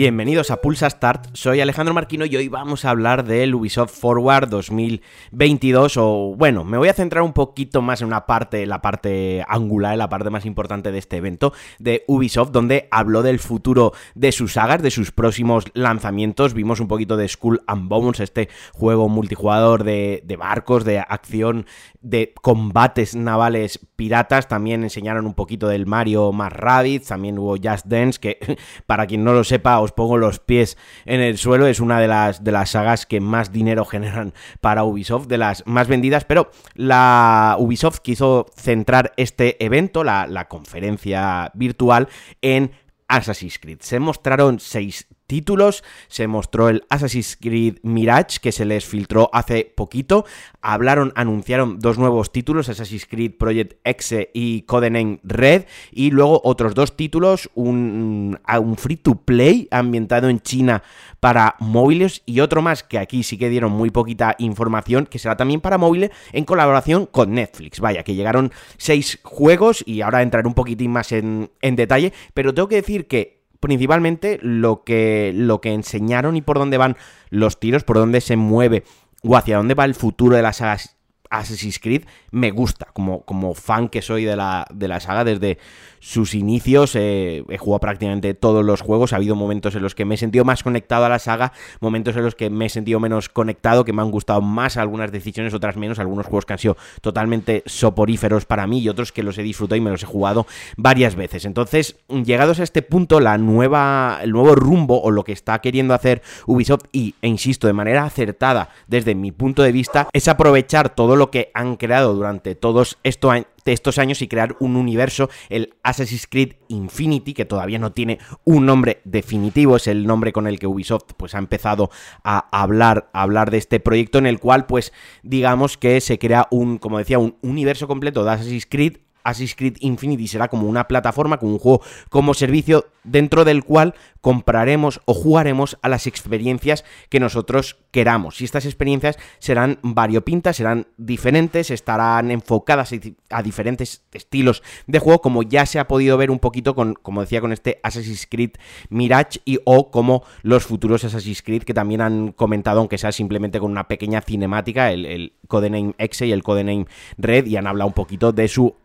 Bienvenidos a Pulsa Start, soy Alejandro Marquino y hoy vamos a hablar del Ubisoft Forward 2022 o bueno, me voy a centrar un poquito más en una parte, la parte angular, la parte más importante de este evento de Ubisoft, donde habló del futuro de sus sagas, de sus próximos lanzamientos, vimos un poquito de Skull and Bones, este juego multijugador de, barcos, de acción, de combates navales piratas, también enseñaron un poquito del Mario más Rabbids, también hubo Just Dance, que para quien no lo sepa, os pongo los pies en el suelo, es una de las, de las sagas que más dinero generan para Ubisoft, de las más vendidas, pero la Ubisoft quiso centrar este evento, la, la conferencia virtual, en Assassin's Creed. Se mostraron seis títulos, se mostró el Assassin's Creed Mirage que se les filtró hace poquito, hablaron, anunciaron dos nuevos títulos, Assassin's Creed Project X y Codename Red, y luego otros dos títulos, un, un free to play ambientado en China para móviles y otro más que aquí sí que dieron muy poquita información, que será también para móviles en colaboración con Netflix. Vaya, que llegaron seis juegos y ahora entraré un poquitín más en, en detalle, pero tengo que decir que principalmente lo que, lo que enseñaron y por dónde van los tiros, por dónde se mueve o hacia dónde va el futuro de las sagas Assassin's Creed me gusta, como, como fan que soy de la, de la saga desde sus inicios, eh, he jugado prácticamente todos los juegos, ha habido momentos en los que me he sentido más conectado a la saga, momentos en los que me he sentido menos conectado, que me han gustado más algunas decisiones, otras menos, algunos juegos que han sido totalmente soporíferos para mí y otros que los he disfrutado y me los he jugado varias veces. Entonces, llegados a este punto, la nueva, el nuevo rumbo o lo que está queriendo hacer Ubisoft y, e insisto, de manera acertada desde mi punto de vista, es aprovechar todo lo que han creado durante todos estos años estos años y crear un universo, el Assassin's Creed Infinity, que todavía no tiene un nombre definitivo, es el nombre con el que Ubisoft pues ha empezado a hablar, a hablar de este proyecto en el cual pues digamos que se crea un, como decía, un universo completo de Assassin's Creed Assassin's Creed Infinity será como una plataforma, como un juego como servicio dentro del cual compraremos o jugaremos a las experiencias que nosotros queramos. Y estas experiencias serán variopintas, serán diferentes, estarán enfocadas a diferentes estilos de juego, como ya se ha podido ver un poquito con, como decía, con este Assassin's Creed Mirage y o como los futuros Assassin's Creed que también han comentado, aunque sea simplemente con una pequeña cinemática, el, el Codename X y el Codename Red, y han hablado un poquito de su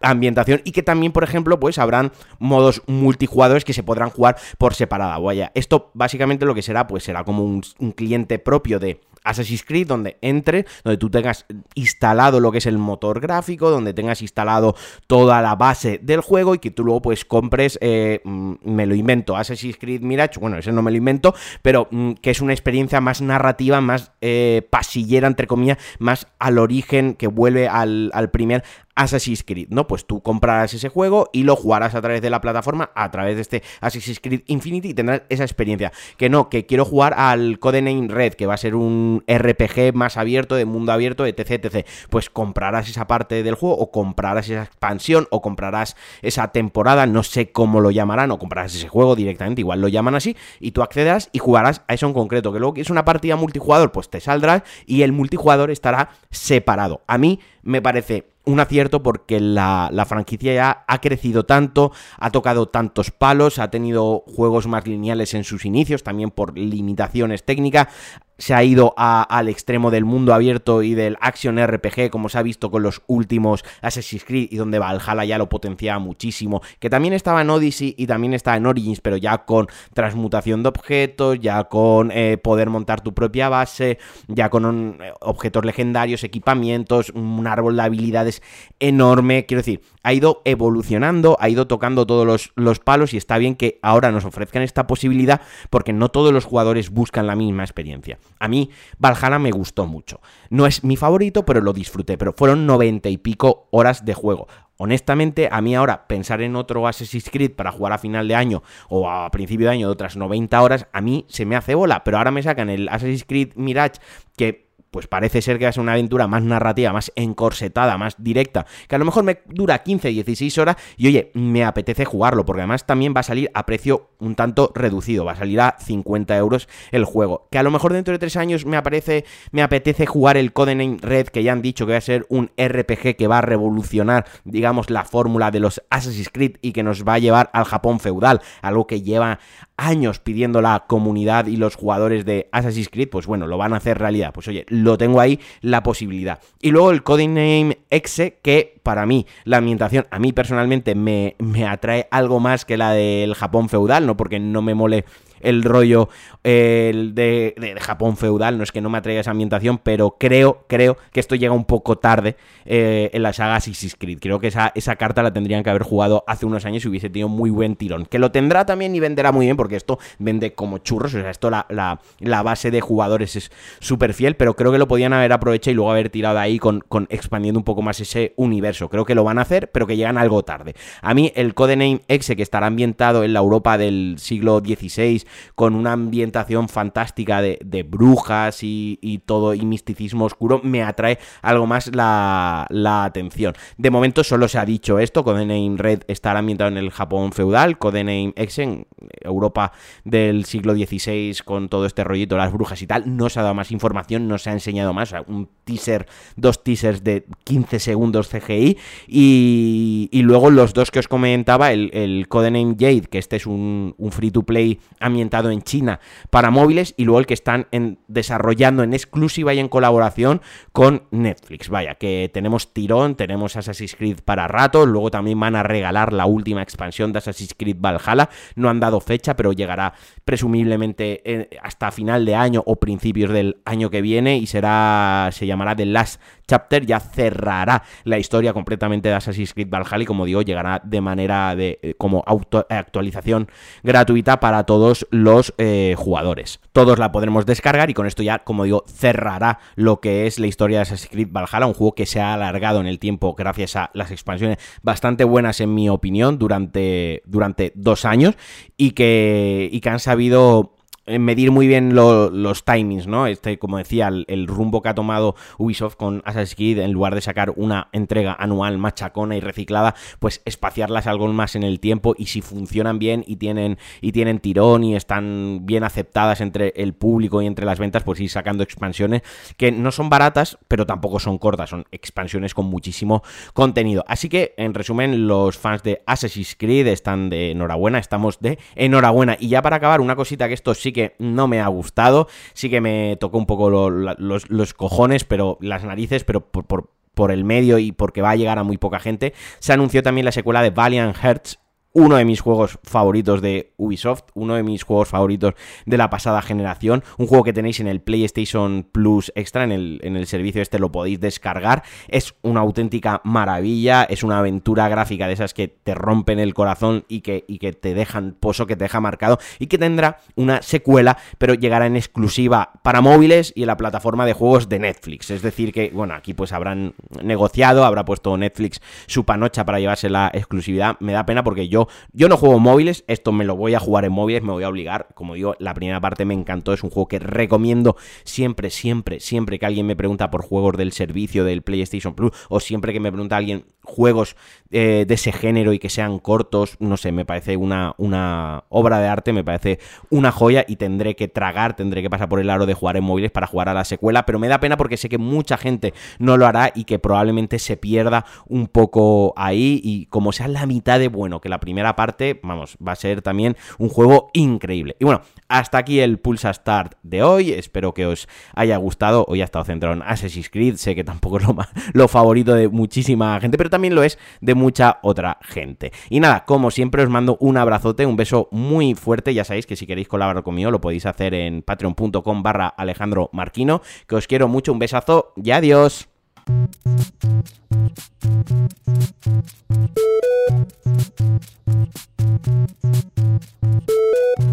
y que también, por ejemplo, pues habrán modos multijugadores que se podrán jugar por separada. Vaya, esto básicamente lo que será, pues será como un, un cliente propio de Assassin's Creed, donde entre, donde tú tengas instalado lo que es el motor gráfico, donde tengas instalado toda la base del juego y que tú luego pues compres, eh, mm, me lo invento, Assassin's Creed Mirage, bueno, ese no me lo invento, pero mm, que es una experiencia más narrativa, más eh, pasillera, entre comillas, más al origen, que vuelve al, al primer Assassin's Creed, ¿no? Pues tú comprarás ese juego y lo jugarás a través de la plataforma, a través de este Assassin's Creed Infinity y tendrás esa experiencia. Que no, que quiero jugar al Codename Red, que va a ser un RPG más abierto, de mundo abierto, etc, etc. Pues comprarás esa parte del juego o comprarás esa expansión o comprarás esa temporada, no sé cómo lo llamarán, o comprarás ese juego directamente, igual lo llaman así, y tú accederás y jugarás a eso en concreto. Que luego que es una partida multijugador, pues te saldrás y el multijugador estará separado. A mí me parece un acierto porque la, franquicia ya ha crecido tanto, ha tocado tantos palos, ha tenido juegos más lineales en sus inicios, también por limitaciones técnicas, se ha ido al extremo del mundo abierto y del action RPG, como se ha visto con los últimos Assassin's Creed, y donde Valhalla ya lo potenciaba muchísimo, que también estaba en Odyssey y también está en Origins, pero ya con transmutación de objetos, ya con eh, poder montar tu propia base, ya con eh, objetos legendarios, equipamientos, un árbol de habilidades enorme, quiero decir, ha ido evolucionando, ha ido tocando todos los palos y está bien que ahora nos ofrezcan esta posibilidad porque no todos los jugadores buscan la misma experiencia. A mí Valhalla me gustó mucho. No es mi favorito, pero lo disfruté. Pero fueron noventa y pico horas de juego. Honestamente, a mí ahora pensar en otro Assassin's Creed para jugar a final de año o a principio de año de otras 90 horas, a mí se me hace bola. Pero ahora me sacan el Assassin's Creed Mirage que pues parece ser que es una aventura más narrativa, más encorsetada, más directa, que a lo mejor me dura 15, 16 horas y oye, me apetece jugarlo, porque además también va a salir a precio un tanto reducido, va a salir a 50 euros el juego, que a lo mejor dentro de 3 años me, aparece, me apetece jugar el Codename Red, que ya han dicho que va a ser un RPG que va a revolucionar, digamos, la fórmula de los Assassin's Creed y que nos va a llevar al Japón feudal, algo que lleva años pidiendo la comunidad y los jugadores de Assassin's Creed, pues bueno, lo van a hacer realidad. Pues oye, lo tengo ahí la posibilidad. Y luego el Codename Exe, que para mí la ambientación, a mí personalmente me, me atrae algo más que la del Japón feudal, no porque no me mole el rollo el de, Japón feudal, no es que no me atraiga esa ambientación, pero creo, creo que esto llega un poco tarde eh, en la saga Assassin's Creed. Creo que esa, esa carta la tendrían que haber jugado hace unos años y hubiese tenido muy buen tirón. Que lo tendrá también y venderá muy bien, porque esto vende como churros, o sea, esto la, la, base de jugadores es súper fiel, pero creo que lo podían haber aprovechado y luego haber tirado ahí con, con expandiendo un poco más ese universo. Creo que lo van a hacer, pero que llegan algo tarde. A mí el Codename Exe, que estará ambientado en la Europa del siglo XVI, con una ambientación fantástica de, brujas y, todo, y misticismo oscuro, me atrae algo más la, atención. De momento solo se ha dicho esto, Codename Red estará ambientado en el Japón feudal, Codename X en Europa del siglo XVI con todo este rollito, las brujas y tal, no se ha dado más información, no se ha enseñado más, un teaser, dos teasers de 15 segundos CGI y, luego los dos que os comentaba, el, el Codename Jade, que este es un, un free to play ambientado en China para móviles y luego el que están desarrollando en exclusiva y en colaboración con Netflix. Vaya, que tenemos tirón, tenemos Assassin's Creed para rato, luego también van a regalar la última expansión de Assassin's Creed Valhalla, no han dado fecha, pero llegará presumiblemente eh, hasta final de año o principios del año que viene y será, se llamará The Last Chapter, ya cerrará la historia completamente de Assassin's Creed Valhalla y como digo, llegará de manera de eh, como actualización gratuita para todos los eh, jugadores. Todos la podremos descargar y con esto ya, como digo, cerrará lo que es la historia de Assassin's Creed Valhalla, un juego que se ha alargado en el tiempo gracias a las expansiones bastante buenas en mi opinión durante, durante dos años y que, y que han sabido medir muy bien los timings, ¿no? Este, como decía, el, rumbo que ha tomado Ubisoft con Assassin's Creed, en lugar de sacar una entrega anual machacona y reciclada, pues espaciarlas algo más en el tiempo y si funcionan bien y tienen, y tienen tirón y están bien aceptadas entre el público y entre las ventas, pues ir sacando expansiones que no son baratas, pero tampoco son cortas, son expansiones con muchísimo contenido. Así que, en resumen, los fans de Assassin's Creed están de enhorabuena, estamos de enhorabuena. Y ya para acabar, una cosita que esto sí que no me ha gustado. Sí que me tocó un poco los, cojones, pero las narices, pero por, por, el medio y porque va a llegar a muy poca gente. Se anunció también la secuela de Valiant Hearts uno de mis juegos favoritos de Ubisoft, uno de mis juegos favoritos de la pasada generación, un juego que tenéis en el PlayStation Plus Extra, en el, en el servicio este lo podéis descargar, es una auténtica maravilla, es una aventura gráfica de esas que te rompen el corazón y que, y que te dejan pozo, que te deja marcado y que tendrá una secuela, pero llegará en exclusiva para móviles y en la plataforma de juegos de Netflix, es decir que, bueno, aquí pues habrán negociado, habrá puesto Netflix su panocha para llevarse la exclusividad, me da pena porque yo yo no juego móviles, esto me lo voy a jugar en móviles, me voy a obligar. Como digo, la primera parte me encantó, es un juego que recomiendo siempre, siempre, siempre que alguien me pregunta por juegos del servicio del PlayStation Plus o siempre que me pregunta alguien juegos eh, de ese género y que sean cortos, no sé, me parece una, una obra de arte, me parece una joya y tendré que tragar, tendré que pasar por el aro de jugar en móviles para jugar a la secuela, pero me da pena porque sé que mucha gente no lo hará y que probablemente se pierda un poco ahí y como sea la mitad de bueno que la primera primera parte, vamos, va a ser también un juego increíble. Y bueno, hasta aquí el Pulsa Start de hoy. Espero que os haya gustado. Hoy ha estado centrado en Assassin's Creed. Sé que tampoco es lo, lo favorito de muchísima gente, pero también lo es de mucha otra gente. Y nada, como siempre, os mando un abrazote, un beso muy fuerte. Ya sabéis que si queréis colaborar conmigo, lo podéis hacer en patreon.com barra Alejandro Marquino. Que os quiero mucho, un besazo y adiós. Thank you.